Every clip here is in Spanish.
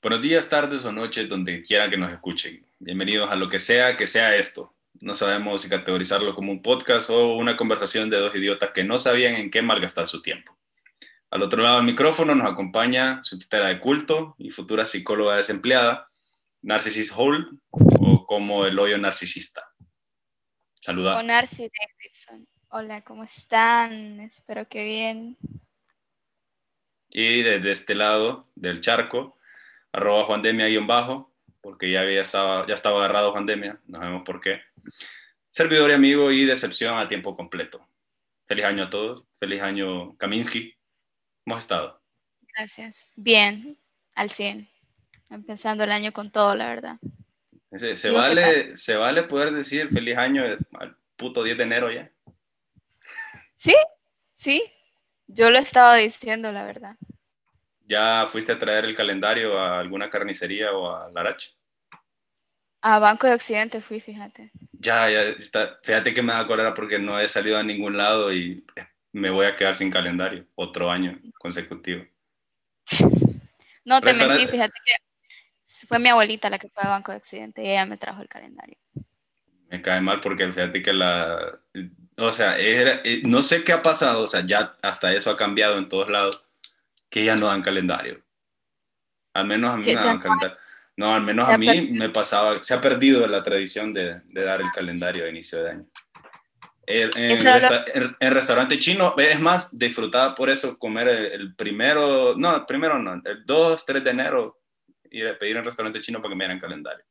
Buenos días, tardes o noches, donde quiera que nos escuchen. Bienvenidos a lo que sea que sea esto. No sabemos si categorizarlo como un podcast o una conversación de dos idiotas que no sabían en qué malgastar su tiempo. Al otro lado del micrófono nos acompaña su titera de culto y futura psicóloga desempleada, Narcissus Hall, o como el hoyo narcisista. Saluda. O Narcy Davidson. Hola, ¿cómo están? Espero que bien. Y desde este lado del charco, arroba Juan Demia-bajo, porque ya, había estaba, ya estaba agarrado Juan Demia, no sabemos por qué. Servidor y amigo y decepción a tiempo completo. Feliz año a todos, feliz año Kaminsky. ¿Cómo has estado? Gracias. Bien, al 100. Empezando el año con todo, la verdad. Se, se vale, ¿Se vale poder decir feliz año al puto 10 de enero ya? Sí, sí. Yo lo estaba diciendo, la verdad. ¿Ya fuiste a traer el calendario a alguna carnicería o a Larache? A Banco de Occidente fui, fíjate. Ya, ya está. Fíjate que me da cólera porque no he salido a ningún lado y me voy a quedar sin calendario otro año consecutivo. No te mentí, fíjate que fue mi abuelita la que fue a Banco de Occidente y ella me trajo el calendario. Me cae mal porque fíjate que la... O sea, eh, no sé qué ha pasado, o sea, ya hasta eso ha cambiado en todos lados, que ya no dan calendario. Al menos a mí me dan calendario. No, al menos a mí me pasaba, se ha perdido la tradición de, de dar el calendario a inicio de año. En, en, restaurante chino, es más, disfrutaba por eso comer el, primero, no, el primero no, el 2, 3 de enero, ir a pedir en restaurante chino para que me dieran calendario.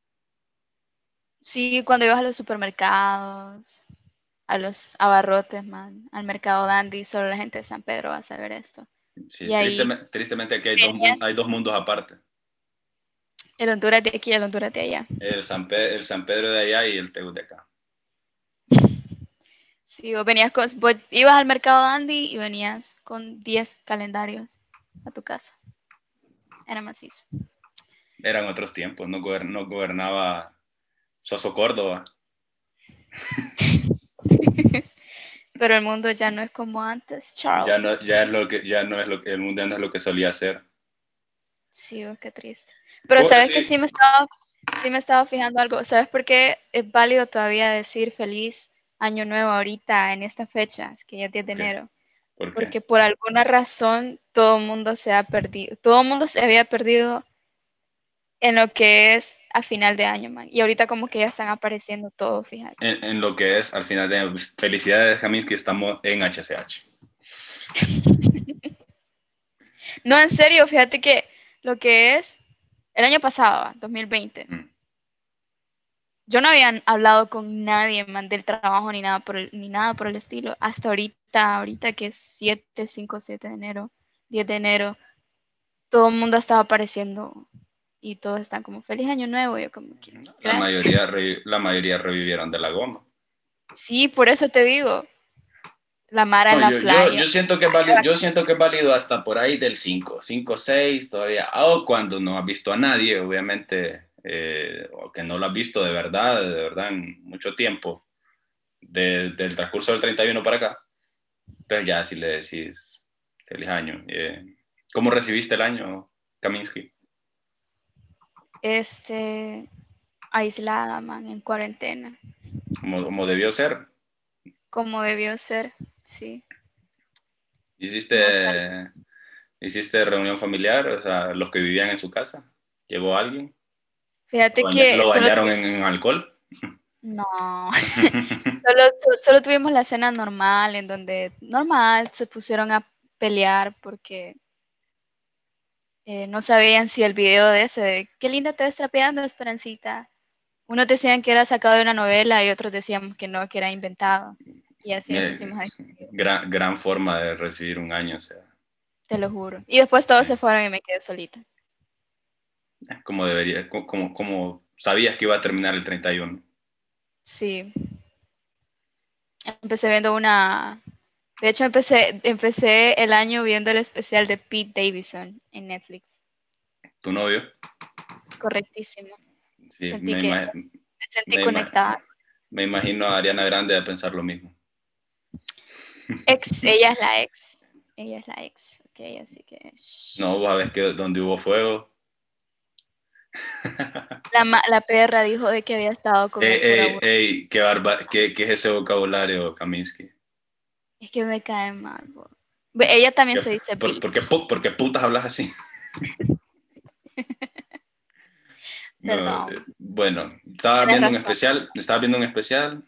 Sí, cuando ibas a los supermercados, a los abarrotes, man, al mercado dandy, solo la gente de San Pedro va a saber esto. Sí, tristemente, aquí hay dos, hay dos, mundos aparte. El Honduras de aquí y el Honduras de allá. El San, el San Pedro de allá y el acá. Sí, vos venías con, ibas al mercado Dandy y venías con 10 calendarios a tu casa. Era macizo. Eran otros tiempos, no, no gobernaba Soso Córdoba. Pero el mundo ya no es como antes, Charles. Ya no, ya es lo que, ya no es lo que, el mundo ya no es lo que solía ser. Sí, oh, qué triste. Pero sabes que sí me estaba, sí me estaba fijando algo. ¿Sabes por qué es válido todavía decir feliz año nuevo ahorita en esta fecha, que ya es 10 de enero? Porque por alguna razón todo el mundo se ha perdido. Todo el mundo se había perdido en lo que es a final de año, man. Y ahorita como que ya están apareciendo todos, fíjate. En, lo que es al final de año. Felicidades, que estamos en HCH. no, en serio, fíjate que lo que es el año pasado, 2020. Mm. Yo no había hablado con nadie, man, del trabajo ni nada por el, ni nada por el estilo. Hasta ahorita, ahorita que es 7, 5, 7 de enero, 10 de enero, todo el mundo estaba apareciendo y todos están como feliz año nuevo. Yo como que, la mayoría, la mayoría revivieron de la goma. Sí, por eso te digo. La mara en la playa. Yo, siento que es válido, yo siento que es válido hasta por ahí del 5, 5, 6 todavía. O cuando no has visto a nadie, obviamente, eh, o que no lo has visto de verdad, de verdad, en mucho tiempo, del transcurso del 31 para acá. Entonces ya si le decís feliz año. Eh, ¿Cómo recibiste el año, Kaminsky? Este, aislada, man, en cuarentena. Como, debió ser. Como debió ser, sí. ¿Hiciste, ¿Hiciste reunión familiar? O sea, los que vivían en su casa. ¿Llegó alguien? Fíjate que... ¿Lo bañaron en, alcohol? No, solo, solo tuvimos la cena normal, en donde normal se pusieron a pelear porque eh, no sabían si el video de ese, de, qué linda te ves trapeando, Esperancita. Unos decían que era sacado de una novela y otros decían que no, que era inventado. Y así nos pusimos ahí. Gran, gran forma de recibir un año, o sea. Te lo juro. Y después todos se fueron y me quedé solita. Como debería, como, como sabías que iba a terminar el 31. Sí. Empecé viendo una, de hecho, empecé, empecé el año viendo el especial de Pete Davidson en Netflix. ¿Tu novio? Correctísimo. Sí, sentí me, que, me sentí conectada. me imagino a Ariana Grande a pensar lo mismo. Ex, ella es la ex. Ella es la ex. Ok, así que. No, a ver que donde hubo fuego. La, la, perra dijo de que había estado con ey, ey, ey, qué, barba, qué, qué, es ese vocabulario, Kaminsky? Es que me cae mal. Ella también se dice por, ¿por, qué, ¿Por qué putas hablas así? no, eh, bueno, estaba viendo un especial, estaba viendo un especial.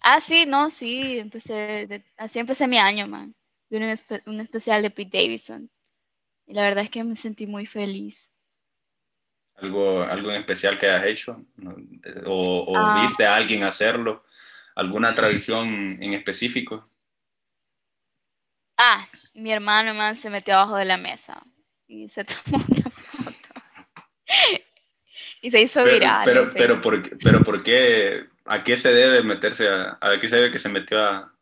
Ah, sí, no, sí, empecé, así empecé mi año, man. Vi un, un especial de Pete Davidson. Y la verdad es que me sentí muy feliz. ¿Algo, algo en especial que hayas hecho? ¿O, ah. viste a alguien hacerlo? ¿Alguna tradición en específico? Ah, mi hermano man, se metió abajo de la mesa y se tomó una foto. y se hizo viral. Pero, pero, ¿por, pero ¿por qué? ¿A qué se debe meterse? A, ¿A qué se debe que se metió a,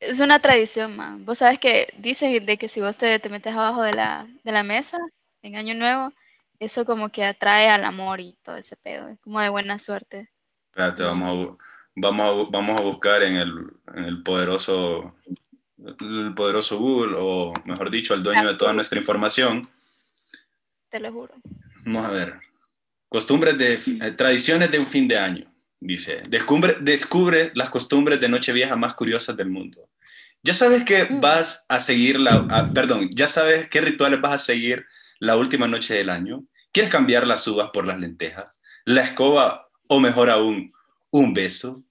es una tradición, man. Vos sabes que dicen de que si vos te, te metes abajo de la, de la, mesa en Año Nuevo, eso como que atrae al amor y todo ese pedo. Es como de buena suerte. Espérate, vamos a, vamos a, vamos a buscar en el, en el poderoso el poderoso Google, o mejor dicho, el dueño de toda nuestra información. Te lo juro. Vamos a ver. Costumbres de, eh, tradiciones de un fin de año. Dice, descubre, descubre las costumbres de Nochevieja más curiosas del mundo. Ya sabes que mm. vas a seguir la, perdón, ya sabes qué rituales vas a seguir la última noche del año. ¿Quieres cambiar las uvas por las lentejas? ¿La escoba o mejor aún, un beso?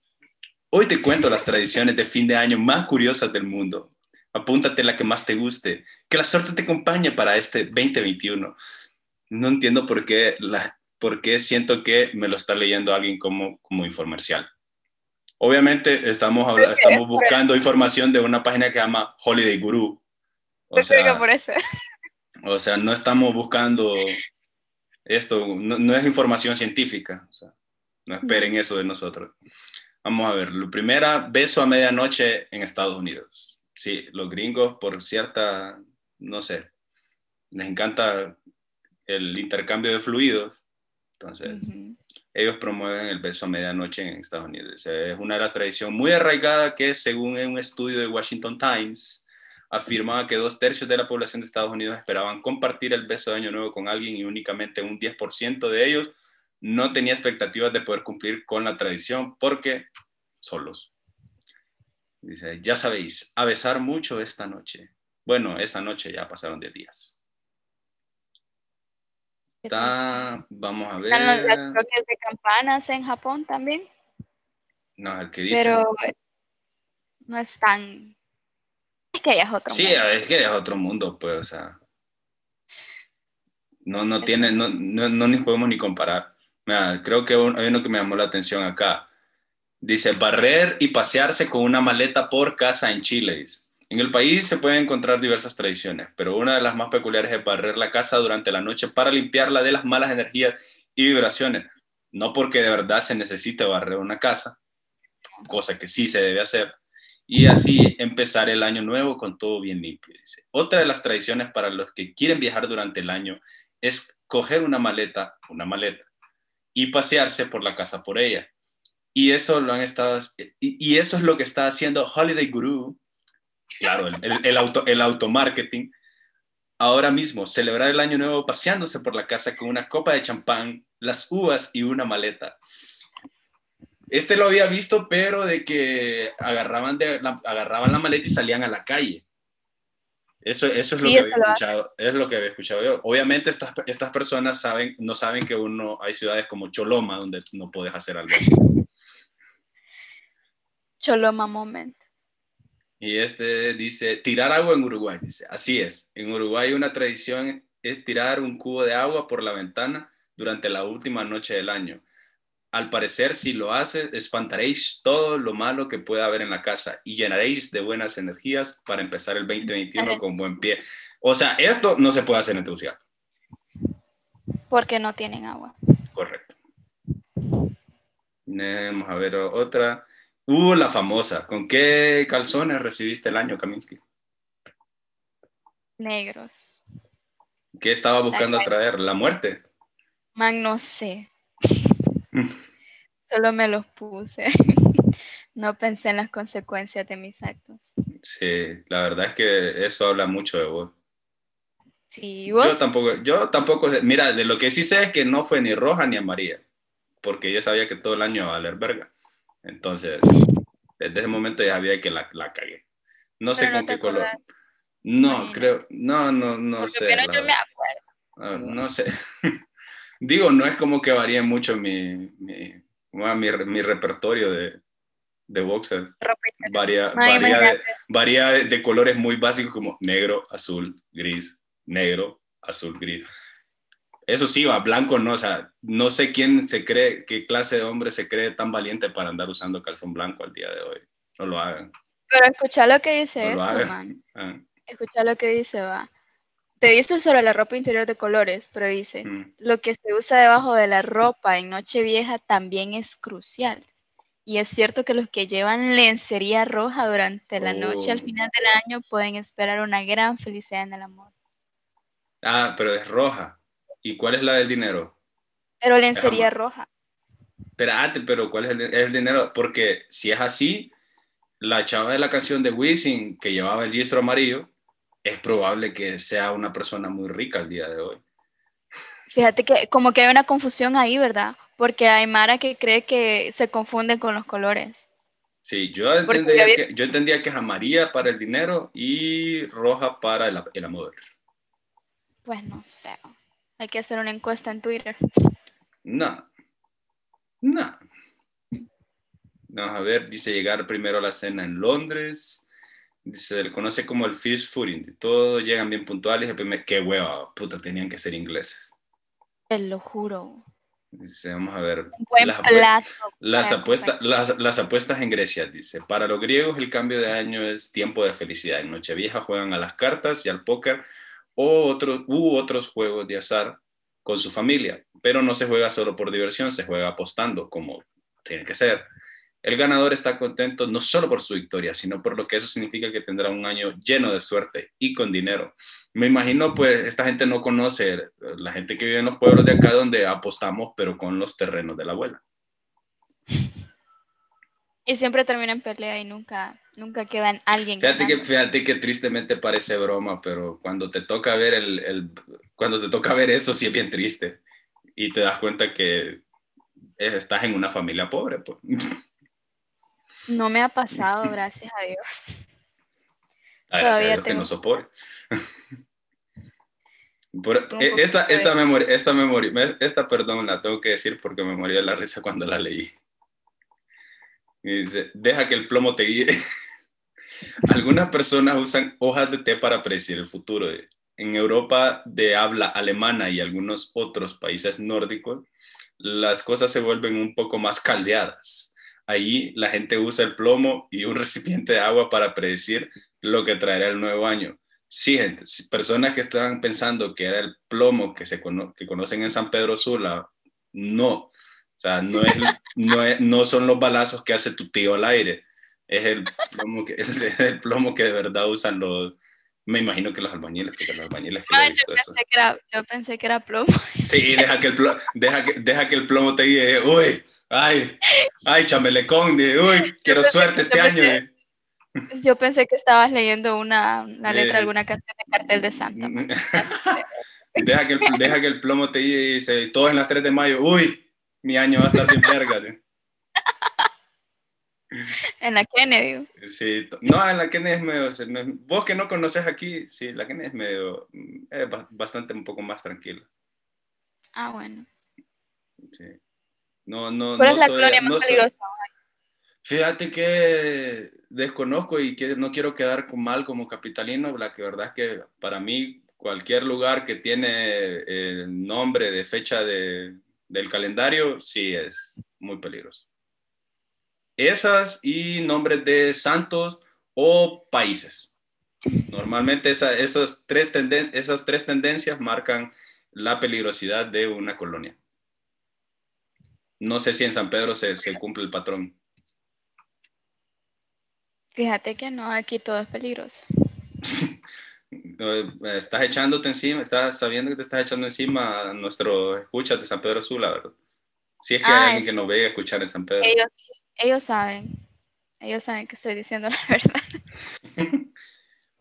Hoy te cuento las tradiciones de fin de año más curiosas del mundo. Apúntate la que más te guste. Que la suerte te acompañe para este 2021. No entiendo por qué la, porque siento que me lo está leyendo alguien como, como infomercial. Obviamente estamos, estamos buscando información de una página que se llama Holiday Guru. O sea, por eso. o sea, no estamos buscando esto, no, es información científica. No esperen eso de nosotros. Vamos a ver, lo primera, beso a medianoche en Estados Unidos. Sí, los gringos por cierta, no sé, les encanta el intercambio de fluidos entonces, ellos promueven el beso a medianoche en Estados Unidos. Es una de las tradiciones muy arraigadas que, según un estudio de Washington Times, afirmaba que dos tercios de la población de Estados Unidos esperaban compartir el beso de Año Nuevo con alguien y únicamente un 10% de ellos no tenía expectativas de poder cumplir con la tradición porque solos. Dice, ya sabéis, a besar mucho esta noche. Bueno, esa noche ya pasaron 10 días. Está, vamos a ver. Están los toques de campanas en Japón también. No, el que dice. Pero no es tan. Es que ya es otro sí, mundo. Sí, es que ya es otro mundo, pues, o sea. No, no tiene, no, no, no ni podemos ni comparar. Creo que hay uno que me llamó la atención acá. Dice, barrer y pasearse con una maleta por casa en Chile. Dice. En el país se pueden encontrar diversas tradiciones, pero una de las más peculiares es barrer la casa durante la noche para limpiarla de las malas energías y vibraciones. No porque de verdad se necesite barrer una casa, cosa que sí se debe hacer, y así empezar el año nuevo con todo bien limpio. Otra de las tradiciones para los que quieren viajar durante el año es coger una maleta, una maleta, y pasearse por la casa por ella. Y eso lo han estado, y, eso es lo que está haciendo Holiday Guru claro, el, el, auto, el automarketing. Ahora mismo, celebrar el año nuevo paseándose por la casa con una copa de champán, las uvas y una maleta. Este lo había visto, pero de que agarraban, de, agarraban la maleta y salían a la calle. Eso, eso es, lo que había escuchado, es lo que había escuchado yo. Obviamente estas, estas personas saben, no saben que uno, hay ciudades como Choloma donde no puedes hacer algo así. Choloma moment. Y este dice, tirar agua en Uruguay. Dice, así es. En Uruguay una tradición es tirar un cubo de agua por la ventana durante la última noche del año. Al parecer, si lo hace, espantaréis todo lo malo que pueda haber en la casa y llenaréis de buenas energías para empezar el 2021 con buen pie. O sea, esto no se puede hacer en Tegucigalpa. Porque no tienen agua. Correcto. Vamos a ver otra. Uh, la famosa. ¿Con qué calzones recibiste el año, Kaminsky? Negros. ¿Qué estaba buscando atraer? ¿La muerte? Man, no sé. Solo me los puse. no pensé en las consecuencias de mis actos. Sí, la verdad es que eso habla mucho de vos. Sí, Yo tampoco, yo tampoco sé. Mira, de lo que sí sé es que no fue ni roja ni amarilla, porque yo sabía que todo el año iba a valer verga. Entonces, desde ese momento ya sabía que la, la cagué. No sé con qué color. No, creo, no, no, no sé. No, yo me acuerdo. Ah, no sé. Digo, no es como que varíe mucho mi, mi, mi, repertorio de, de boxers. Varía, varía, varía de, colores muy básicos como negro, azul, gris, negro, azul, gris. Eso sí, va, blanco no, o sea, no sé quién se cree, qué clase de hombre se cree tan valiente para andar usando calzón blanco al día de hoy. No lo hagan. Pero escucha lo que dice esto, man. Ah. Escucha lo que dice, va. Te dice sobre la ropa interior de colores, pero dice, mm. lo que se usa debajo de la ropa en Nochevieja también es crucial. Y es cierto que los que llevan lencería roja durante la noche al final del oh. año pueden esperar una gran felicidad en el amor. Ah, pero es roja. ¿Y cuál es la del dinero? Pero lencería roja. Espérate, pero ¿cuál es el, es el, dinero? Porque si es así, la chava de la canción de Wisin que llevaba el gistro amarillo, es probable que sea una persona muy rica el día de hoy. Fíjate que como que hay una confusión ahí, ¿verdad? Porque hay Mara que cree que se confunden con los colores. Sí, yo entendía, que, yo entendía que es amarilla para el dinero y roja para el, el amor. Pues no sé. Hay que hacer una encuesta en Twitter. No. No. Vamos a ver, dice llegar primero a la cena en Londres. Se le conoce como el fish fooding. Todos llegan bien puntuales. El primer, qué hueva, puta, tenían que ser ingleses. Te lo juro. Dice, vamos a ver. buen las, plato las, apuestas, las, las, apuestas en Grecia, dice. Para los griegos el cambio de año es tiempo de felicidad. En Nochevieja juegan a las cartas y al póker o otros, u otros juegos de azar con su familia. Pero no se juega solo por diversión, se juega apostando, como tiene que ser. El ganador está contento no solo por su victoria, sino por lo que eso significa que tendrá un año lleno de suerte y con dinero. Me imagino, pues, esta gente no conoce, la gente que vive en los pueblos de acá donde apostamos, pero con los terrenos de la abuela. Y siempre termina en pelea y nunca, nunca quedan alguien. Fíjate que, fíjate que tristemente parece broma, pero cuando te toca ver el, el, cuando te toca ver eso, sí es bien triste. Y te das cuenta que estás en una familia pobre, pues. No me ha pasado, gracias a Dios. A Todavía tengo... que no soporte. E, esta, esta memoria, esta memoria, esta perdón la tengo que decir porque me morí de la risa cuando la leí. Y dice, deja que el plomo te guíe. Algunas personas usan hojas de té para predecir el futuro. En Europa de habla alemana y algunos otros países nórdicos, las cosas se vuelven un poco más caldeadas Ahí la gente usa el plomo y un recipiente de agua para predecir lo que traerá el nuevo año. Sí, gente, personas que estaban pensando que era el plomo que, se que conocen en San Pedro Sula, no. O sea, no, es, no, no son los balazos que hace tu tío al aire. Es el plomo que, el, plomo que de verdad usan los, me imagino que los albañiles, porque los albañiles que ah, yo, pensé Que era, yo pensé que era plomo. Sí, deja que el plomo, deja que, deja que el plomo te guíe. Uy, Ay, ay, chamelecón, de, uy, quiero suerte este año. Yo pensé que estabas leyendo una, una letra de alguna canción de Cartel de Santa. deja, que el, deja que el plomo te dice, todos en las 3 de mayo, uy, mi año va a estar bien verga. En la Kennedy. Sí, no, en la Kennedy es medio, vos que no conoces aquí, sí, la Kennedy es medio, es bastante un poco más tranquila. Ah, bueno. Sí. No, no, ¿Cuál es la colonia más peligrosa? Fíjate que desconozco y que no quiero quedar mal como capitalino, la que verdad es que para mí cualquier lugar que tiene el nombre de fecha de, del calendario, sí es muy peligroso. Esas y nombres de santos o países. Normalmente esa, esos tres esas tres tendencias marcan la peligrosidad de una colonia. No sé si en San Pedro se, cumple el patrón. Fíjate que no, aquí todo es peligroso. estás echándote encima, estás sabiendo que te estás echando encima a nuestro escucha de San Pedro Sula, ¿verdad? Si es que hay ah, alguien que nos ve a escuchar en San Pedro. Ellos, ellos saben, ellos saben que estoy diciendo la verdad.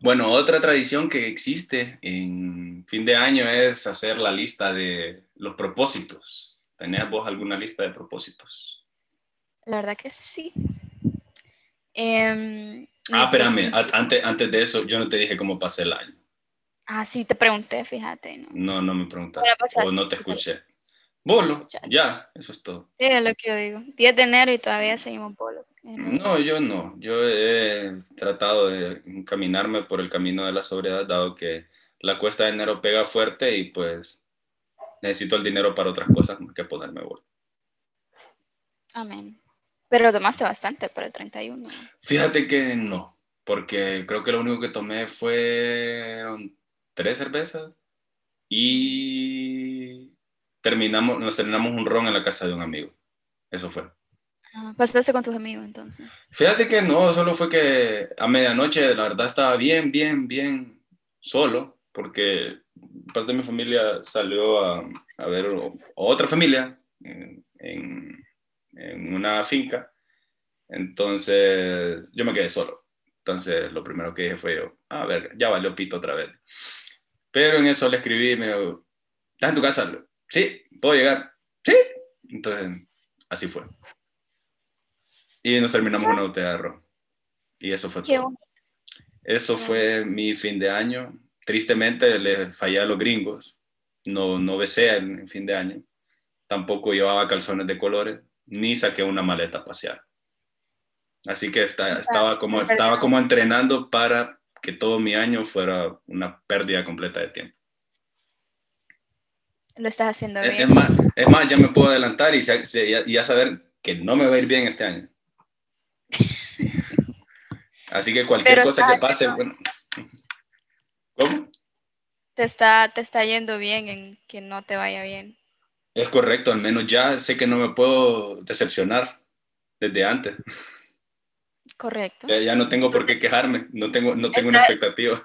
Bueno, otra tradición que existe en fin de año es hacer la lista de los propósitos. ¿Tenés vos alguna lista de propósitos? La verdad que sí. Em, ah, espérame, antes, antes de eso, yo no te dije cómo pasé el año. Ah, sí, te pregunté, fíjate. No, no, no me preguntaste. O no te escuché. Bolo, ya, eso es todo. Sí, es lo que yo digo. 10 de enero y todavía seguimos bolo. No, yo no. Yo he tratado de encaminarme por el camino de la sobriedad, dado que la cuesta de enero pega fuerte y pues necesito el dinero para otras cosas más que ponerme bolo. Amén. Pero tomaste bastante para el 31. Fíjate que no, porque creo que lo único que tomé fueron tres cervezas y terminamos, nos terminamos un ron en la casa de un amigo. Eso fue. Ah, ¿Pasaste con tus amigos entonces? Fíjate que no, solo fue que a medianoche la verdad estaba bien, bien, bien solo, porque parte de mi familia salió a, a ver otra familia en, en, en, una finca, entonces yo me quedé solo. Entonces lo primero que dije fue yo, a ver, ya valió pito otra vez. Pero en eso le escribí me dijo, ¿estás en tu casa? Sí, ¿puedo llegar? Sí. Entonces, así fue. Y nos terminamos una botella de. Y eso fue todo. Eso fue mi fin de año. Tristemente le fallé a los gringos. No, no besé en fin de año. Tampoco llevaba calzones de colores, ni saqué una maleta a pasear. Así que estaba, como, estaba como entrenando para que todo mi año fuera una pérdida completa de tiempo. Lo estás haciendo bien. Es más, es más ya me puedo adelantar y ya, saber que no me va a ir bien este año. Así que cualquier cosa que pase, bueno. ¿Cómo? Te está, te está yendo bien en que no te vaya bien. Es correcto, al menos ya sé que no me puedo decepcionar desde antes. Correcto. Ya, no tengo por qué quejarme, no tengo, no tengo una expectativa.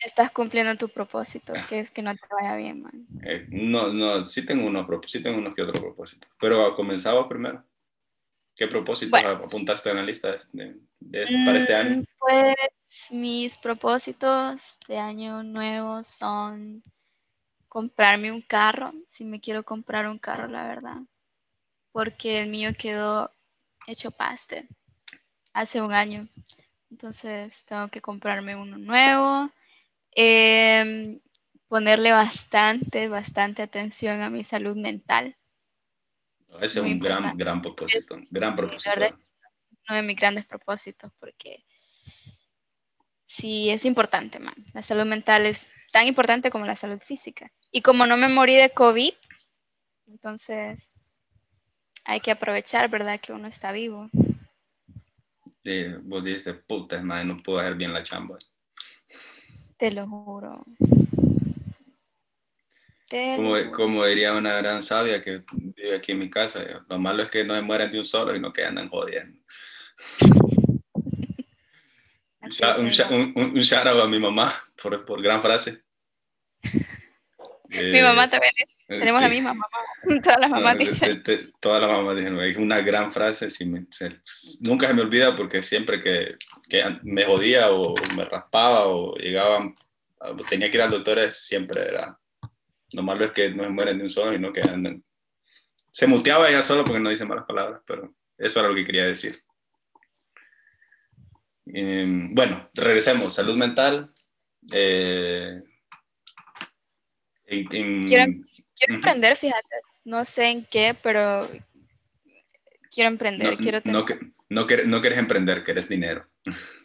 Estás cumpliendo tu propósito, que es que no te vaya bien, man. Eh, no, no, sí tengo, unos, sí tengo unos que otros propósitos, pero comenzaba primero. ¿Qué propósitos apuntaste en la lista de, este, para este año? Pues mis propósitos de año nuevo son comprarme un carro, si me quiero comprar un carro, la verdad, porque el mío quedó hecho paste hace un año. Entonces tengo que comprarme uno nuevo. Em, ponerle bastante, bastante atención a mi salud mental. Ese es un gran, gran propósito. gran propósito. uno de mis grandes propósitos, porque sí es importante, man. La salud mental es tan importante como la salud física. Y como no me morí de COVID, entonces hay que aprovechar, ¿verdad? Que uno está vivo vos dices, puta, madre, no puedo hacer bien la chamba. Te lo juro. como, diría una gran sabia que vive aquí en mi casa, lo malo es que no se mueren de un solo y no que andan jodiendo. un, un, shout out a mi mamá por, por gran frase. mi mamá eh, también tenemos la misma mamá. Todas las mamás dicen. todas las mamás dicen, es una gran frase. nunca se me olvida porque siempre que, que, me jodía o me raspaba o llegaba, tenía que ir al doctor, siempre era. Lo malo es que no se mueren de un solo y no que andan. Se muteaba ella solo porque no dice malas palabras, pero eso era lo que quería decir. Em, bueno, regresemos. Salud mental. Eh, en, quiero emprender, fíjate, no sé en qué, pero quiero emprender, no, quiero No, no, no quieres emprender, quieres dinero.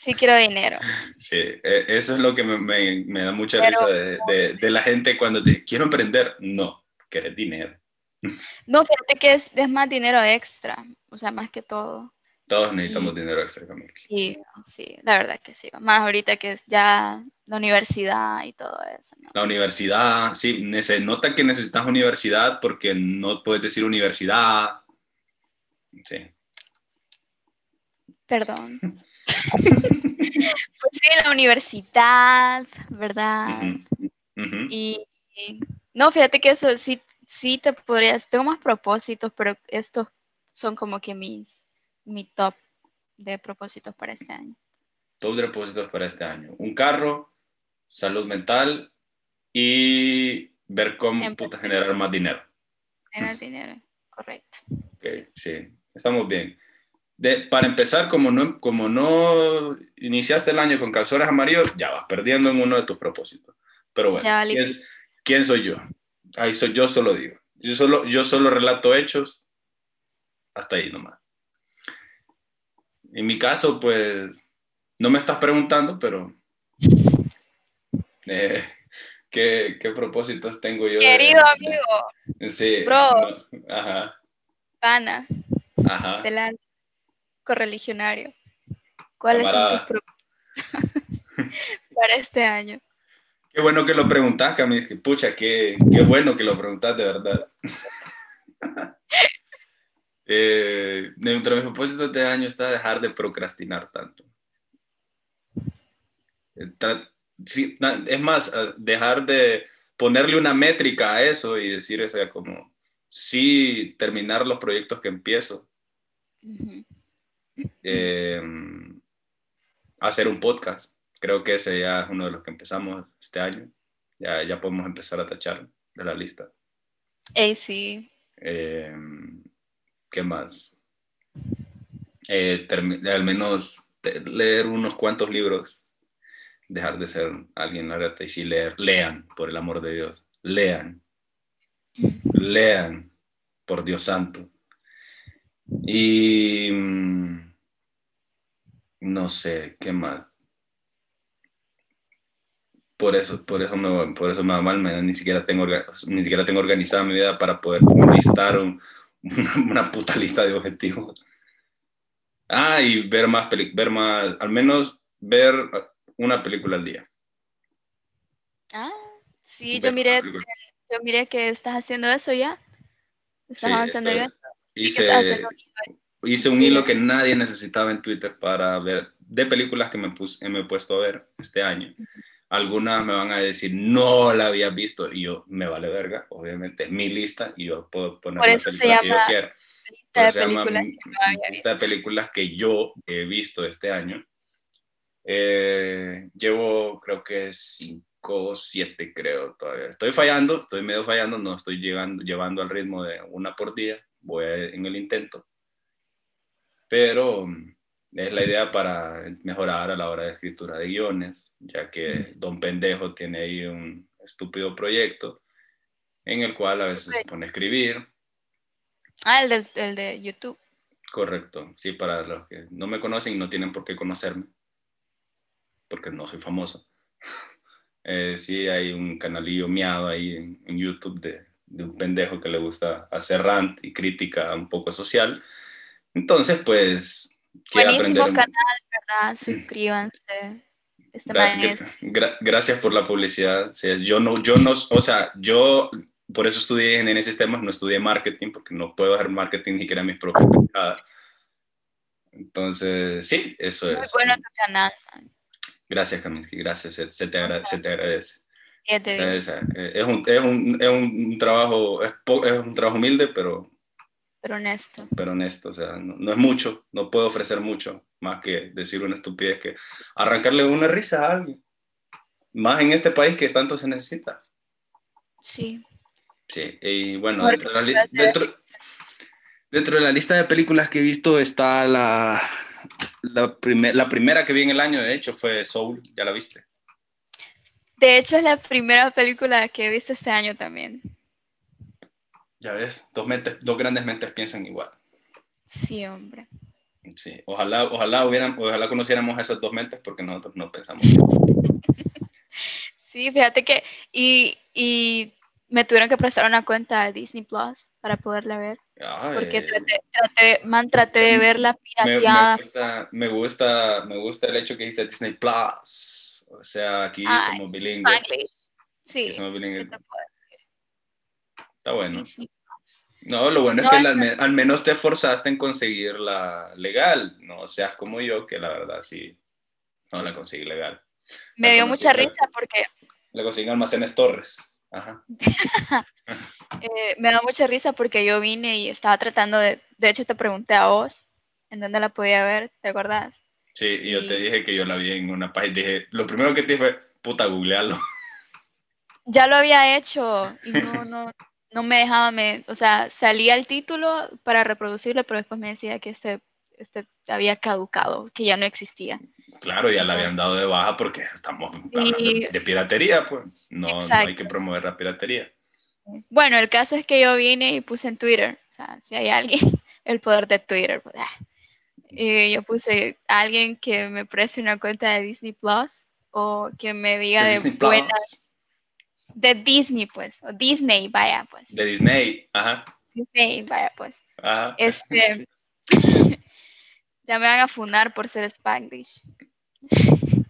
Sí, quiero dinero. Sí, e, eso es lo que me, me, da mucha risa de, de, la gente cuando te quiero emprender. No, quieres dinero. No, fíjate que es, es más dinero extra, o sea, más que todo. Todos necesitamos dinero extra, Camila. Sí, sí, la verdad que sí. Más ahorita que es ya la universidad y todo eso. La universidad, sí, se nota que necesitas universidad porque no puedes decir universidad. Sí. Perdón. pues sí, la universidad, ¿verdad? Y, no, fíjate que eso sí, sí te podrías, tengo más propósitos, pero estos son como que mis mi top de propósitos para este año. Top de propósitos para este año. Un carro, salud mental y ver cómo puta, generar más dinero. Generar dinero, correcto. sí. estamos bien. De, para empezar, como no, como no iniciaste el año con calzones amarillos, ya vas perdiendo en uno de tus propósitos. Pero bueno, ¿quién, soy yo? Ahí soy yo, solo digo. Yo solo, yo solo relato hechos. Hasta ahí nomás. En mi caso, pues, no me estás preguntando, pero... Eh, ¿qué, ¿qué, propósitos tengo yo? Querido amigo. sí. Bro. ajá. Pana. Ajá. Del correligionario. ¿Cuáles son tus propósitos para este año? Qué bueno que lo preguntas, Camille. Pucha, qué, qué bueno que lo preguntas, de verdad. eh, entre mis propósitos de año está dejar de procrastinar tanto. es más, dejar de ponerle una métrica a eso y decir, o sea, como, sí, terminar los proyectos que empiezo. Eh, hacer un podcast creo que ese ya es uno de los que empezamos este año. Ya, ya podemos empezar a tachar de la lista. Eh, sí. ¿Qué más? Eh, al menos leer unos cuantos libros, dejar de ser alguien reta y sí leer, lean, por el amor de Dios, lean, lean, por Dios santo. Y mm, no sé, ¿qué más? por eso, por eso me, por eso me va mal, ni siquiera tengo, ni siquiera tengo organizada mi vida para poder listar una, puta lista de objetivos. Ah, y ver más, ver más, al menos ver una película al día. Ah, sí, yo miré, yo miré que estás haciendo eso ya. Estás avanzando ya. Hice, hice un hilo que nadie necesitaba en Twitter para ver de películas que me, puse, me he puesto a ver este año algunas me van a decir, no la había visto, y yo, me vale verga, obviamente, mi lista, y yo puedo poner Por eso se llama que yo quiera. Lista de películas que no había visto. de películas que yo he visto este año. Eh, llevo, creo que cinco o siete, creo, todavía. Estoy fallando, estoy medio fallando, no estoy llegando, llevando al ritmo de una por día, voy en el intento. Pero es la idea para mejorar a la hora de escritura de guiones, ya que Don Pendejo tiene ahí un estúpido proyecto en el cual a veces se pone a escribir. Ah, el de, el de YouTube. Correcto, sí, para los que no me conocen no tienen por qué conocerme, porque no soy famoso. Eh, sí, hay un canalillo miado ahí en, YouTube de, de, un pendejo que le gusta hacer rant y crítica un poco social. Entonces, pues Buenísimo canal, ¿verdad? Suscríbanse. Este gracias por la publicidad. yo no, yo no, o sea, yo por eso estudié ingeniería en sistemas, no estudié marketing porque no puedo hacer marketing ni siquiera mis propias Entonces, sí, eso es. Muy bueno tu canal. Gracias, Kaminsky, gracias, se, te, agradece. Eh, es, un, es, un, es un trabajo, es, es un trabajo humilde, pero pero honesto. Pero honesto, o sea, no, es mucho, no puedo ofrecer mucho más que decir una estupidez que arrancarle una risa a alguien. Más en este país que tanto se necesita. Sí. Sí, y bueno, dentro de, la dentro, de, la lista de películas que he visto está la, la, la primera que vi en el año, de hecho, fue Soul, ¿ya la viste? De hecho, es la primera película que he visto este año también. Ya ves, dos, mentes, dos grandes mentes piensan igual. Sí, hombre. Sí, ojalá, ojalá, hubieran, ojalá conociéramos esas dos mentes porque nosotros no pensamos. sí, fíjate que, y, y, me tuvieron que prestar una cuenta de Disney Plus para poderla ver. porque traté, traté, man, traté de verla pirateada. Me, gusta, me, gusta, me gusta el hecho que dice Disney Plus. O sea, aquí somos bilingües. Sí. Somos bilingües. Está bueno. No, lo bueno es que al, menos te esforzaste en conseguir la legal, no seas como yo, que la verdad sí, no la conseguí legal. Me dio mucha risa porque... Le conseguí almacenes Torres. Ajá. Eh, me da mucha risa porque yo vine y estaba tratando de... De hecho, te pregunté a vos en dónde la podía ver, ¿te acordás? Sí, y yo te dije que yo la vi en una página. Dije, lo primero que te dije fue, puta, googlealo. Ya lo había hecho y no, no, no me dejaba, me, o sea, salía el título para reproducirlo, pero después me decía que este, este había caducado, que ya no existía. Claro, ya la habían dado de baja porque estamos hablando de, piratería, pues no, no, hay que promover la piratería. Bueno, el caso es que yo vine y puse en Twitter, o sea, si hay alguien, el poder de Twitter, pues, ah. y yo puse a alguien que me preste una cuenta de Disney Plus o que me diga de, de buenas de Disney, pues, o Disney, vaya, pues. De Disney, ajá. Disney, vaya, pues. Ajá. Este, ya me van a funar por ser Spanglish.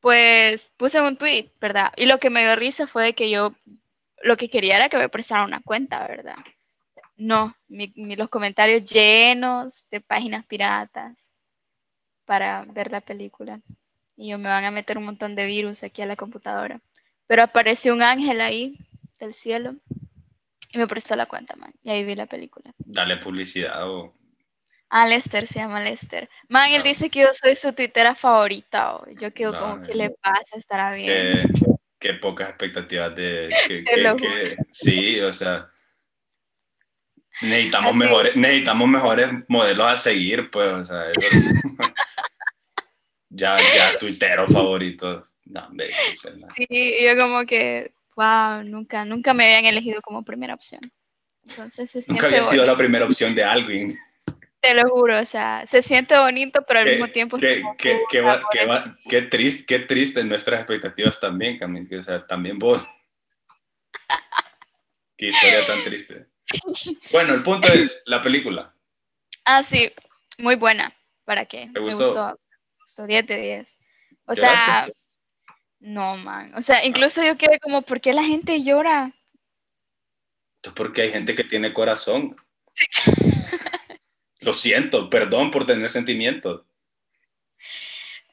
pues puse un tweet, ¿verdad? Y lo que me dio risa fue que yo lo que quería era que me prestara una cuenta, ¿verdad? No, los comentarios llenos de páginas piratas para ver la película. Y yo me van a meter un montón de virus aquí a la computadora. Pero apareció un ángel ahí del cielo y me prestó la cuenta, man. Y ahí vi la película. Dale publicidad o... Ah, Lester, se llama Lester. Man, él dice que yo soy su tuitera favorita. O yo quedo como, ¿qué le pasa? Estará bien. Qué, pocas expectativas de... Que, sí, o sea... Necesitamos mejores, necesitamos mejores modelos a seguir, pues, o sea, ya, ya tuiteros favoritos. No, sí, yo como que, wow, nunca, nunca me habían elegido como primera opción. Entonces se Nunca había sido la primera opción de alguien. Te lo juro, o sea, se siente bonito, pero al mismo tiempo... Qué, qué, qué, va, qué, triste, qué triste nuestras expectativas también, Camille, o sea, también vos. qué historia tan triste. Bueno, el punto es la película. Ah, sí, muy buena. ¿Para qué? ¿Te gustó? Me gustó, 10 de 10. O sea, no, man. O sea, incluso yo quedé como, ¿por qué la gente llora? Porque hay gente que tiene corazón. lo siento, perdón por tener sentimientos.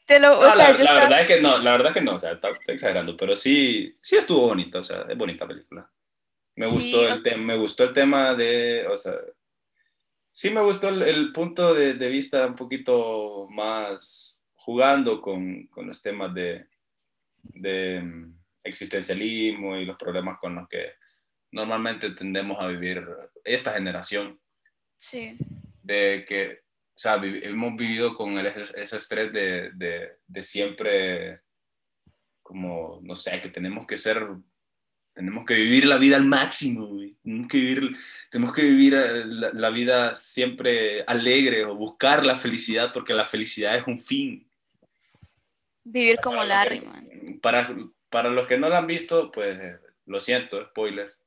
Te lo, o sea, la, verdad es que no, la verdad que no, o sea, estoy exagerando, pero sí, sí estuvo bonita, o sea, es bonita película. Me gustó el tema, me gustó el tema de, o sea, sí me gustó el, punto de, de, vista un poquito más jugando con, con los temas de, de mm, existencialismo y los problemas con los que normalmente tendemos a vivir esta generación. Sí. De que, o sea, hemos vivido con ese, estrés de, de, de, siempre, como, no sé, que tenemos que ser, tenemos que vivir la vida al máximo, tenemos que vivir, tenemos que vivir eh, la, la, vida siempre alegre o buscar la felicidad, porque la felicidad es un fin. Vivir como Larry, man para, para los que no lo han visto, pues eh, lo siento, spoilers.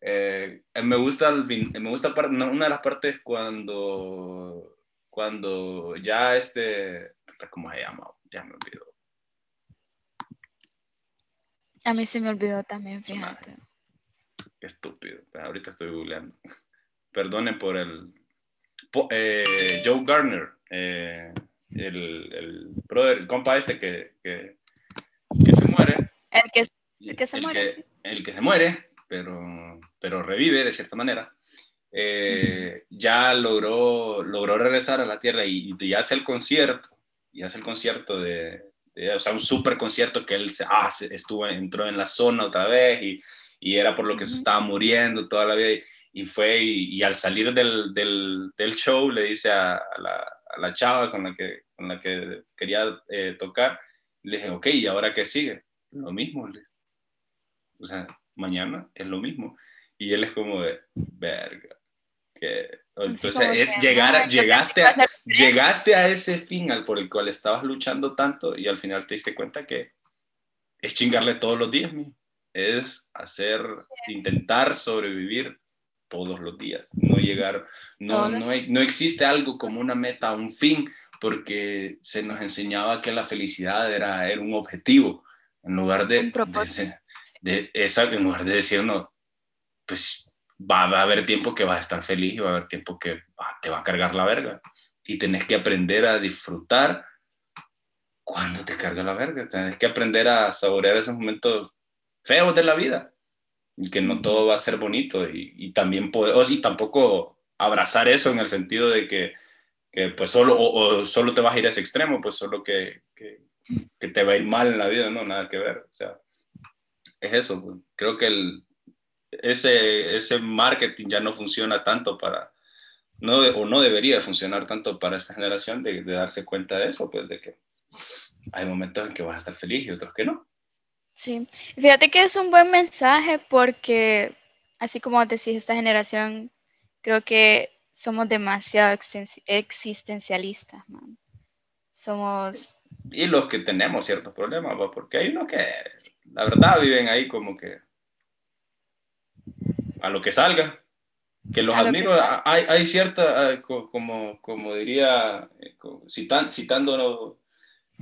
Eh, me gusta, me gusta una de las partes cuando, cuando ya este, ¿cómo se llama? Ya me olvidó. A mí se me olvidó también, fíjate. Qué estúpido. Ahorita estoy googleando. Perdonen por el... Eh, Joe Garner, el, el, brother, el compa este que, que que se muere. El que, el que se muere. El que se muere, pero, pero revive de cierta manera. Eh, ya logró, logró regresar a la Tierra y, y, hace el concierto, y hace el concierto de, o sea, un super concierto que él se, ah, estuvo, entró en la zona otra vez y, y era por lo que se estaba muriendo toda la vida y, fue y, al salir del, del, del, show le dice a, a, la, a, la, chava con la que, con la que quería eh, tocar, le dije, ok, ¿y ahora qué sigue? Lo mismo. O sea, mañana es lo mismo. Y él es como de, verga. Que, entonces es llegar a, llegaste, a, llegaste a ese fin al por el cual estabas luchando tanto y al final te diste cuenta que es chingarle todos los días, es hacer, intentar sobrevivir todos los días, no llegar, no, no, no existe algo como una meta, un fin, porque se nos enseñaba que la felicidad era, era un objetivo, en lugar de, de, esa, en lugar de decir, no, pues va, a haber tiempo que vas a estar feliz y va a haber tiempo que te va a cargar la verga. Y tenés que aprender a disfrutar cuando te carga la verga. Tenés que aprender a saborear esos momentos feos de la vida. Y que no todo va a ser bonito. Y, y también poder, y tampoco abrazar eso en el sentido de que pues solo, solo te vas a ir a ese extremo, pues solo que, que, que, te va a ir mal en la vida, no, nada que ver. O sea, es eso. Pues. Creo que el, ese, ese marketing ya no funciona tanto para, no, o no debería funcionar tanto para esta generación de, de, darse cuenta de eso, pues de que hay momentos en que vas a estar feliz y otros que no. Sí, fíjate que es un buen mensaje porque, así como decís, esta generación, creo que somos demasiado existencialistas, man. Somos... Y los que tenemos ciertos problemas, porque hay unos que, la verdad, viven ahí como que a lo que salga. Que los admiro, hay, hay, cierta, ah, como, como diría, eh, citan, citando,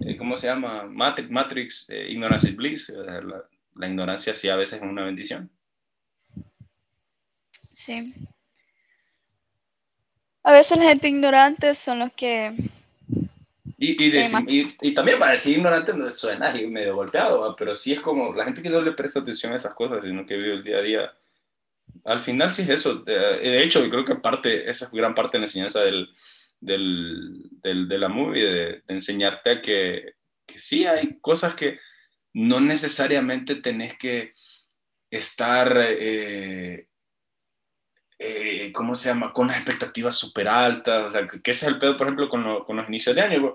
eh, ¿cómo se llama? Matrix, Matrix eh, ignorance is bliss. La, la, ignorancia sí a veces es una bendición. Sí. A veces la gente ignorante son los que... Y, y, y, también para decir ignorante no suena medio golpeado, pero sí es como la gente que no le presta atención a esas cosas, sino que vive el día a día al final sí es eso. De hecho, yo creo que parte, esa es gran parte de la enseñanza del, del, de la movie, de, enseñarte a que, que, sí hay cosas que no necesariamente tenés que estar, eh, eh, ¿cómo se llama?, con las expectativas súper altas. O sea, que, ese es el pedo, por ejemplo, con, con los inicios de año.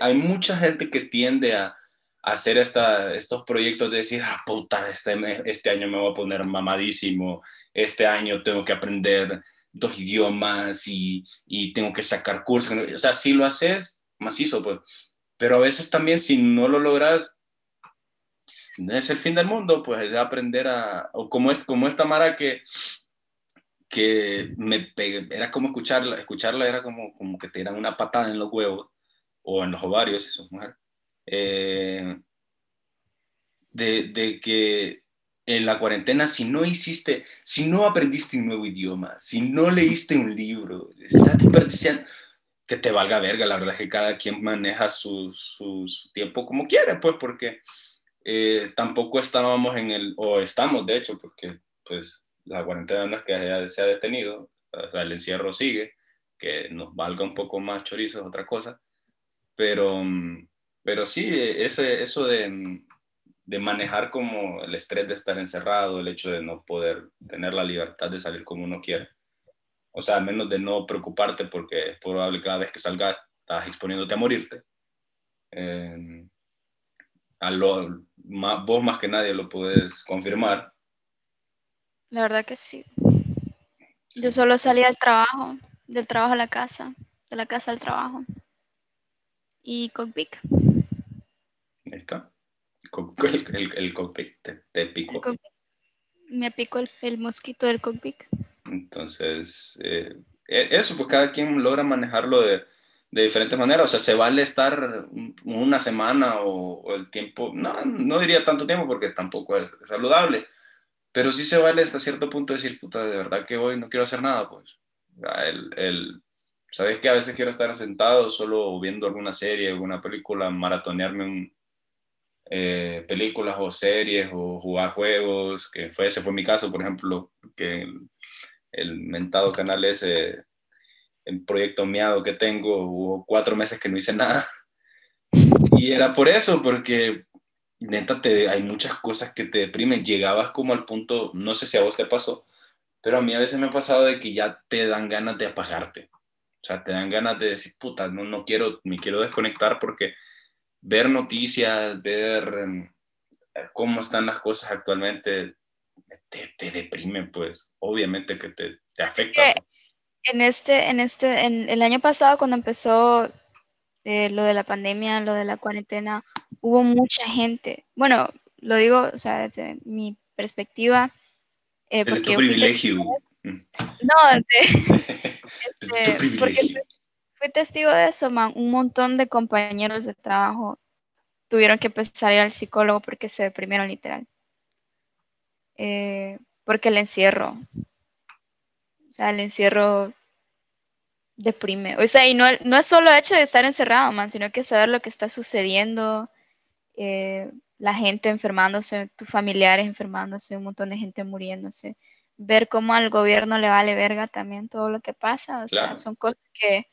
hay mucha gente que tiende a hacer esta, estos proyectos de decir, ah, puta, este, este año me voy a poner mamadísimo, este año tengo que aprender dos idiomas y, y tengo que sacar cursos. O sea, si lo haces, macizo, pues. Pero a veces también si no lo logras, no es el fin del mundo, pues es aprender a, o como, es, como esta Mara que, que me era como escucharla, escucharla era como, como que te dieran una patada en los huevos o en los ovarios, si sos mujer eh, de, que en la cuarentena, si no hiciste, si no aprendiste un nuevo idioma, si no leíste un libro, estás desperdiciando, que te valga verga, la verdad es que cada quien maneja su, tiempo como quiere, pues porque eh, tampoco estábamos en el, o estamos de hecho, porque pues la cuarentena no es que se ha detenido, el encierro sigue, que nos valga un poco más chorizo es otra cosa, pero mm, pero sí, ese, eso de, de, manejar como el estrés de estar encerrado, el hecho de no poder tener la libertad de salir como uno quiere. O sea, al menos de no preocuparte porque es probable que cada vez que salgas estás exponiéndote a morirte. Eh, a lo, más, vos más que nadie lo puedes confirmar. La verdad que sí. Yo solo salía al trabajo, del trabajo a la casa, de la casa al trabajo. Y cockpit. Ahí está. El, el, cockpit te, picó. Me picó el, mosquito del cockpit. Entonces, eh, e, eso, pues cada quien logra manejarlo de, de diferentes maneras. O sea, se vale estar una semana o, el tiempo, no, no diría tanto tiempo porque tampoco es saludable, pero sí se vale hasta cierto punto decir, puta, de verdad que hoy no quiero hacer nada, pues. El, el, Sabes que a veces quiero estar sentado solo viendo alguna serie, alguna película, maratonearme un, eh, películas o series o jugar juegos, que fue, ese fue mi caso, por ejemplo, que el, mentado canal ese, el proyecto miado que tengo, hubo cuatro meses que no hice nada. Y era por eso, porque neta te, hay muchas cosas que te deprimen. Llegabas como al punto, no sé si a vos te pasó, pero a mí a veces me ha pasado de que ya te dan ganas de apagarte. O sea, te dan ganas de decir, puta, no, no quiero, me quiero desconectar porque ver noticias, ver em, cómo están las cosas actualmente, te, te deprime, pues, obviamente que te, te afecta. En este, en este, en el año pasado cuando empezó eh, lo de la pandemia, lo de la cuarentena, hubo mucha gente. Bueno, lo digo, o sea, desde mi perspectiva. Eh, porque tu privilegio. Mm. no, este, porque fui testigo de eso, man. Un montón de compañeros de trabajo tuvieron que empezar a ir al psicólogo porque se deprimieron literal. Eh, porque el encierro, o sea, el encierro deprime. O sea, y no, no es solo el hecho de estar encerrado, man, sino que saber lo que está sucediendo, eh, la gente enfermándose, tus familiares enfermándose, un montón de gente muriéndose. Ver cómo al gobierno le vale verga también todo lo que pasa. O sea, son cosas que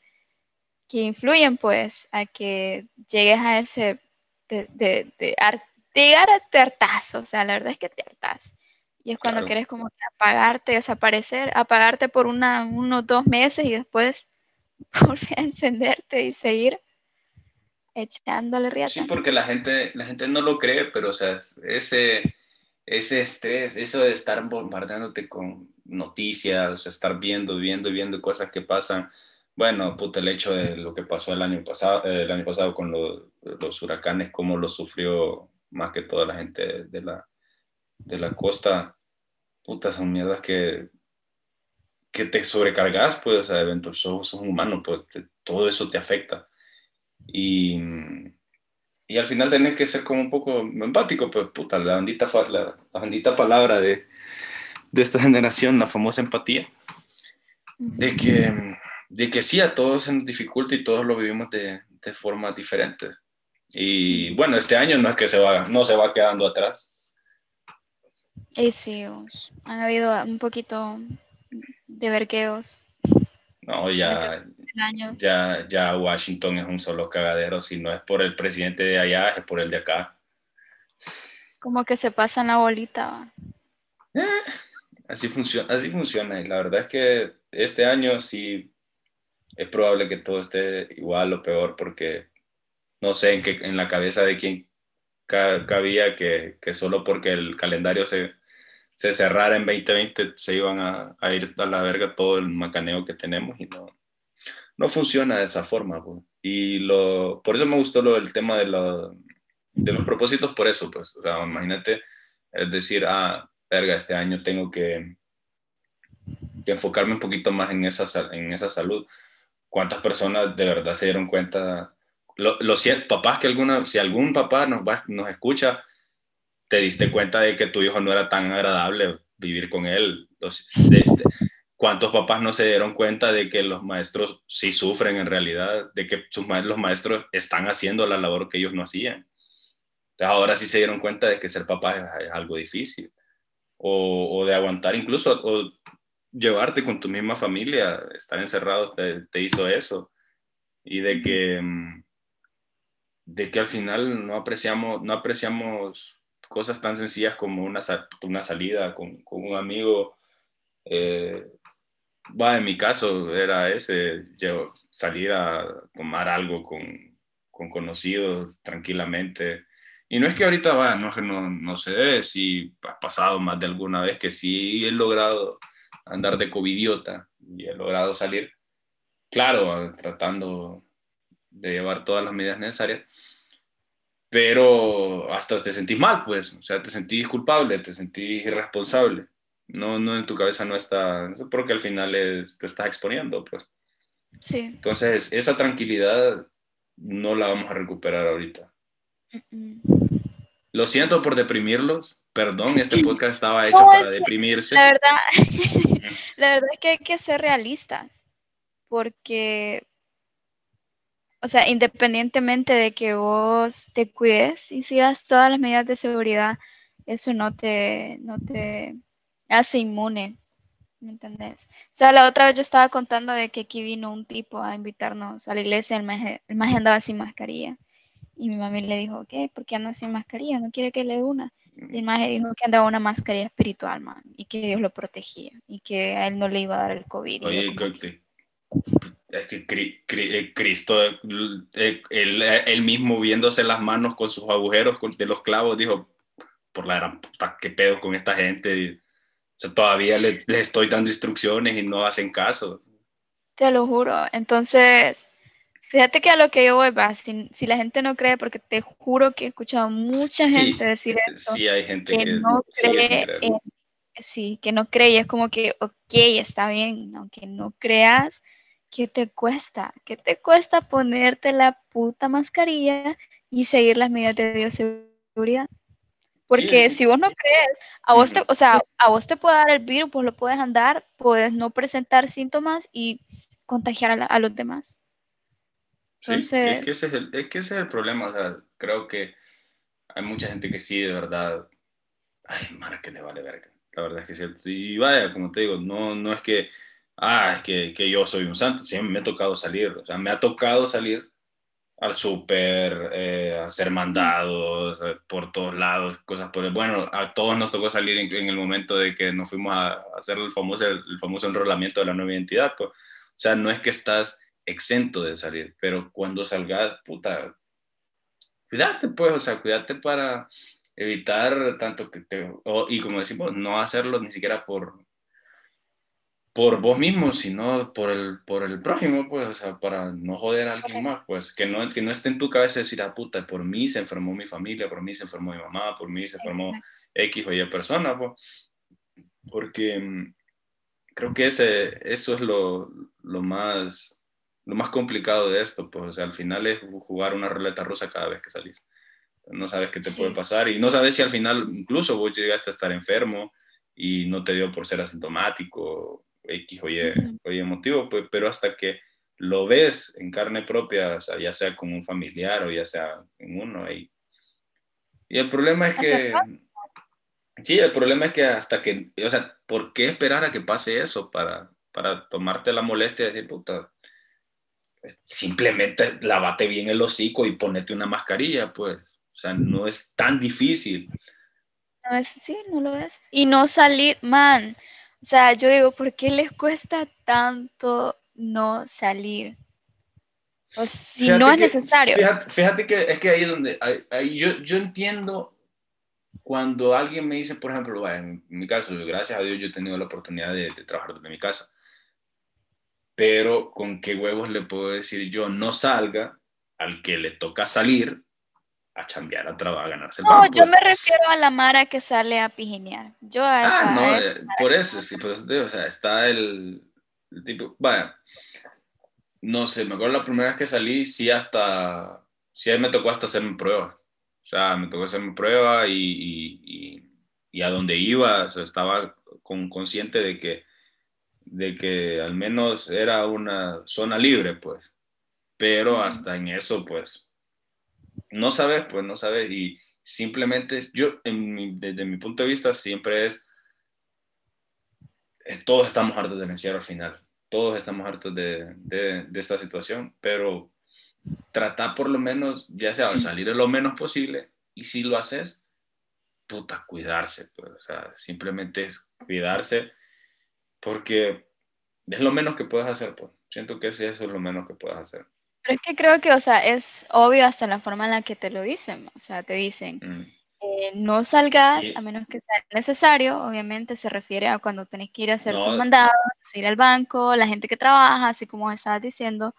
que influyen pues a que llegues a ese de, de, de, llegar a te o sea, la verdad es que te hartas. Y es cuando quieres como apagarte, desaparecer, apagarte por una, unos dos meses y después volver a encenderte y seguir echándole riata. Sí, porque la gente, la gente no lo cree, pero o sea, ese, ese estrés, eso de estar bombardeándote con noticias, estar viendo, viendo, viendo cosas que pasan. Bueno, puta, el hecho de lo que pasó el año pasado, el año pasado con los huracanes, cómo lo sufrió más que toda la gente de la, de la costa, puta, son mierdas que, que te sobrecargas, pues, o sea, eventos, sos, un humano, pues todo eso te afecta. Y, y al final tenés que ser como un poco empático, pues, puta, la bendita, la, la bendita palabra de, de esta generación, la famosa empatía, de que, de que sí, a todos se nos dificulta y todos lo vivimos de, de formas diferentes. Y bueno, este año no es que se va, no se va quedando atrás. Y sí, han habido un poquito de verqueos. No, ya, ya, ya Washington es un solo cagadero, si no es por el presidente de allá, es por el de acá. Como que se pasan la bolita. Eh, así, funciona, así funciona, y la verdad es que este año sí es probable que todo esté igual o peor, porque no sé en, qué, en la cabeza de quién cabía que, que solo porque el calendario se, se cerrara en 2020 se iban a, a, ir a la verga todo el macaneo que tenemos y no, no funciona de esa forma. Pues. Y lo, por eso me gustó lo del tema de, lo, de los propósitos, por eso, pues, o sea, imagínate, es decir, ah, verga, este año tengo que, que enfocarme un poquito más en esa, en esa salud. ¿Cuántas personas de verdad se dieron cuenta los papás que alguna, si algún papá nos, va, nos escucha, te diste cuenta de que tu hijo no era tan agradable vivir con él. Este, ¿Cuántos papás no se dieron cuenta de que los maestros sí sufren en realidad, de que los maestros están haciendo la labor que ellos no hacían? ahora sí se dieron cuenta de que ser papá es, algo difícil, o, de aguantar incluso, llevarte con tu misma familia, estar encerrado te, te hizo eso, y de que mm, de que al final no apreciamos, no apreciamos cosas tan sencillas como una, una salida con, con un amigo. Eh, va, en mi caso era ese, yo salir a tomar algo con, con conocidos tranquilamente. Y no es que ahorita va, no, no, no sé si ha pasado más de alguna vez que sí he logrado andar de covidiota y he logrado salir, claro, tratando de llevar todas las medidas necesarias, pero hasta te sentís mal, pues, o sea, te sentís culpable, te sentís irresponsable. No, no en tu cabeza no está, porque al final te estás exponiendo, pues. Sí. Entonces, esa tranquilidad no la vamos a recuperar ahorita. Lo siento por deprimirlos, perdón, este podcast estaba hecho para deprimirse. La verdad, la verdad es que hay que ser realistas, porque o sea, independientemente de que vos te cuides y sigas todas las medidas de seguridad, eso no te, no te hace inmune. ¿Me entendés? O sea, la otra vez yo estaba contando de que aquí vino un tipo a invitarnos a la iglesia, el maje, el andaba sin mascarilla. Y mi mamá le dijo, ¿qué? ¿Por qué anda sin mascarilla? ¿No quiere que le una? Y el maje dijo que andaba una mascarilla espiritual, man, y que Dios lo protegía, y que a él no le iba a dar el COVID. Oye, es que eh, Cristo, eh, él, mismo viéndose las manos con sus agujeros de los clavos, dijo, por la gran puta, qué pedo con esta gente. todavía le, estoy dando instrucciones y no hacen caso. Te lo juro. Entonces, fíjate que a lo que yo voy, va, si, la gente no cree, porque te juro que he escuchado mucha gente decir eso. Sí, hay gente que, no cree sí, que no cree y es como que, ok, está bien, aunque no creas, ¿qué te cuesta? ¿Qué te cuesta ponerte la puta mascarilla y seguir las medidas de bioseguridad? Porque si vos no crees, a vos te, o sea, a vos te puede dar el virus, pues lo puedes andar, puedes no presentar síntomas y contagiar a, los demás. Entonces, es, que ese es, el, es que ese es el problema, o sea, creo que hay mucha gente que sí, de verdad, ay, mara, que le vale verga, la verdad es que sí. Y vaya, como te digo, no, no es que ah, es que, que yo soy un santo, siempre me ha tocado salir, o sea, me ha tocado salir al súper, eh, hacer mandados eh, por todos lados, cosas por el... Bueno, a todos nos tocó salir en, el momento de que nos fuimos a, hacer el famoso, el, famoso enrolamiento de la nueva identidad. Pues. O sea, no es que estás exento de salir, pero cuando salgas, puta, cuídate pues, o sea, cuídate para evitar tanto que te... y como decimos, no hacerlo ni siquiera por, por vos mismo, sino por el, por el prójimo, pues, o sea, para no joder a alguien más, pues, que no, que no esté en tu cabeza decir, ah, puta, por mí se enfermó mi familia, por mí se enfermó mi mamá, por mí se enfermó X o Y persona, pues, porque mm, creo que ese, eso es lo, lo, más, lo más complicado de esto, pues, o sea, al final es jugar una ruleta rusa cada vez que salís. No sabes qué te puede pasar y no sabes si al final incluso vos llegaste a estar enfermo y no te dio por ser asintomático X o Y, motivo, pues, pero hasta que lo ves en carne propia, o sea, ya sea con un familiar o ya sea en uno. Y, y el problema es que... Sí, el problema es que hasta que, o sea, ¿por qué esperar a que pase eso para, para tomarte la molestia de decir, puta, simplemente lavate bien el hocico y ponete una mascarilla, pues, o sea, no es tan difícil. No es, sí, no lo es. Y no salir, man, o sea, yo digo, ¿por qué les cuesta tanto no salir? O si no es necesario. Fíjate, que es que ahí es donde yo, yo entiendo cuando alguien me dice, por ejemplo, en mi caso, gracias a Dios yo he tenido la oportunidad de, de trabajar desde mi casa, pero con qué huevos le puedo decir yo no salga al que le toca salir a chambear, a trabajar, a ganarse el No, yo me refiero a la Mara que sale a pijinear. Yo a ah, no, eh, por eso, sí, por eso o sea, está el, tipo, vaya, no sé, me acuerdo la primera vez que salí, sí hasta, sí me tocó hasta hacerme prueba. O sea, me tocó hacerme prueba y, y, y, a donde iba, o sea, estaba con, consciente de que, de que al menos era una zona libre, pues. Pero hasta en eso, pues, no sabes, pues no sabes. Y simplemente yo, desde mi punto de vista, siempre es, todos estamos hartos del encierro al final. Todos estamos hartos de, de, esta situación, pero trata por lo menos, ya sea salir lo menos posible, y si lo haces, puta, cuidarse, pues, o sea, simplemente es cuidarse, porque es lo menos que puedes hacer, pues. Siento que eso es lo menos que puedes hacer. Pero es que creo que, o sea, es obvio hasta la forma en la que te lo dicen. O sea, te dicen, mm. eh, no salgas a menos que sea necesario. Obviamente se refiere a cuando tenés que ir a hacer tus mandados, ir al banco, la gente que trabaja, así como estabas diciendo.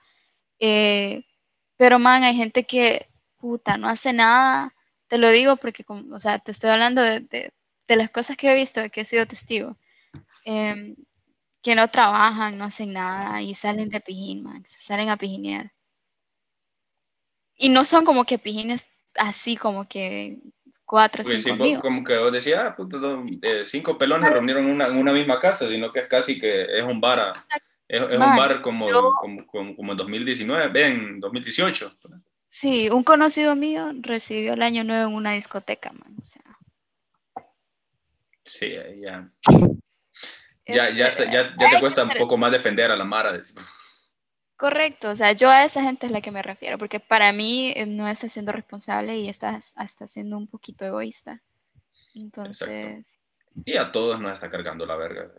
Eh, pero, man, hay gente que, puta, no hace nada. Te lo digo porque, o sea, te estoy hablando de, de, las cosas que he visto, que he sido testigo. Em, que no trabajan, no hacen nada y salen de pijín, man, salen a pijinear. Y no son como que pijines así como que cuatro, pues cinco sí, Como que vos decías, ah, puto, eh, cinco pelones reunieron en una, una, misma casa, sino que es casi que es un bar, es, es un bar como, como, como, en 2019, ven, 2018. Sí, un conocido mío recibió el año nuevo en una discoteca, man, o sea. Sí, ya. Ya, ya, ya, ya, te cuesta un poco más defender a la Mara. Correcto, o sea, yo a esa gente es la que me refiero, porque para mí eh, no está siendo responsable y está hasta siendo un poquito egoísta. Entonces... Y a todos nos está cargando la verga.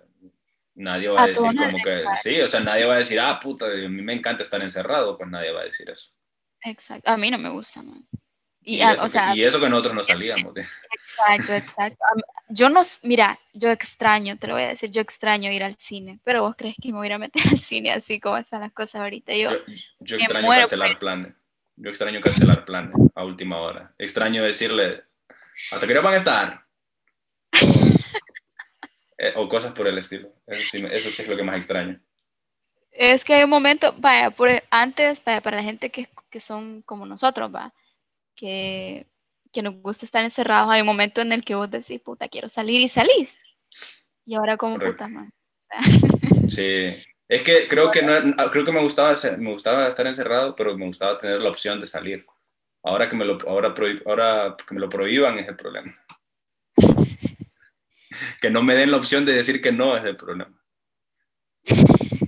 Nadie va a, decir como que, sí, o sea, nadie va a decir, ah, puta, a mí me encanta estar encerrado, pues nadie va a decir eso. Exacto, a mí no me gusta, man. Y, eso, que, nosotros no salíamos. Exacto, exacto. Yo no, mira, yo extraño, te lo voy a decir, yo extraño ir al cine, pero vos crees que me voy a meter al cine así como están las cosas ahorita. Yo, yo, extraño cancelar planes. Yo extraño cancelar planes a última hora. Extraño decirle, ¿hasta qué hora van a estar? Eh, o cosas por el estilo. Eso sí, eso sí, es lo que más extraño. Es que hay un momento, vaya, por, antes, vaya, para la gente que, que son como nosotros, va que, que nos gusta estar encerrados, hay un momento en el que vos decís, puta, quiero salir y salís. Y ahora como puta, man. Sí, es que creo que, no, creo que me, gustaba, me gustaba estar encerrado, pero me gustaba tener la opción de salir. Ahora que me lo, ahora, ahora que me lo prohíban es el problema. que no me den la opción de decir que no es el problema.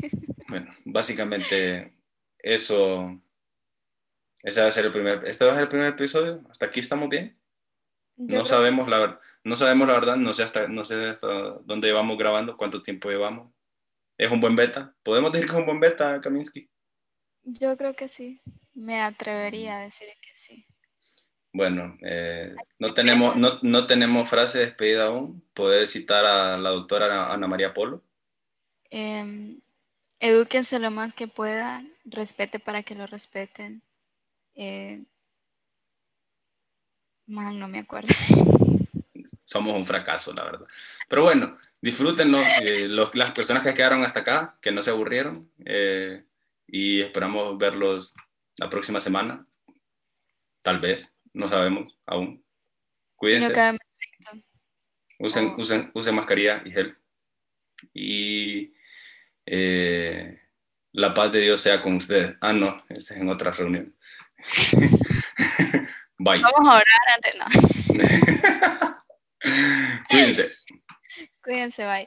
Bueno, básicamente eso, ese va a ser el primer, este va a ser el primer episodio. Hasta aquí estamos bien. no sabemos, la, no sabemos la verdad, no sé, hasta, no sé hasta dónde llevamos grabando, cuánto tiempo llevamos. ¿Es un buen beta? ¿Podemos decir que es un buen beta, Kaminsky? Yo creo que sí. Me atrevería a decir que sí. Bueno, eh, no, tenemos, no, no, tenemos frase de despedida aún. ¿Puedes citar a la doctora Ana María Polo? Eh, edúquense lo más que puedan, respete para que lo respeten. Eh, man, no me acuerdo. Somos un fracaso, la verdad. Pero bueno, disfrútenlo. Eh, las personas que quedaron hasta acá, que no se aburrieron. Eh, y esperamos verlos la próxima semana. Tal vez, no sabemos aún. Cuídense. usen, usen, usen mascarilla y gel. Y eh, la paz de Dios sea con ustedes. Ah, no, es en otra reunión. Bye. Vamos a orar antes, no. Cuídense. Cuídense, bye.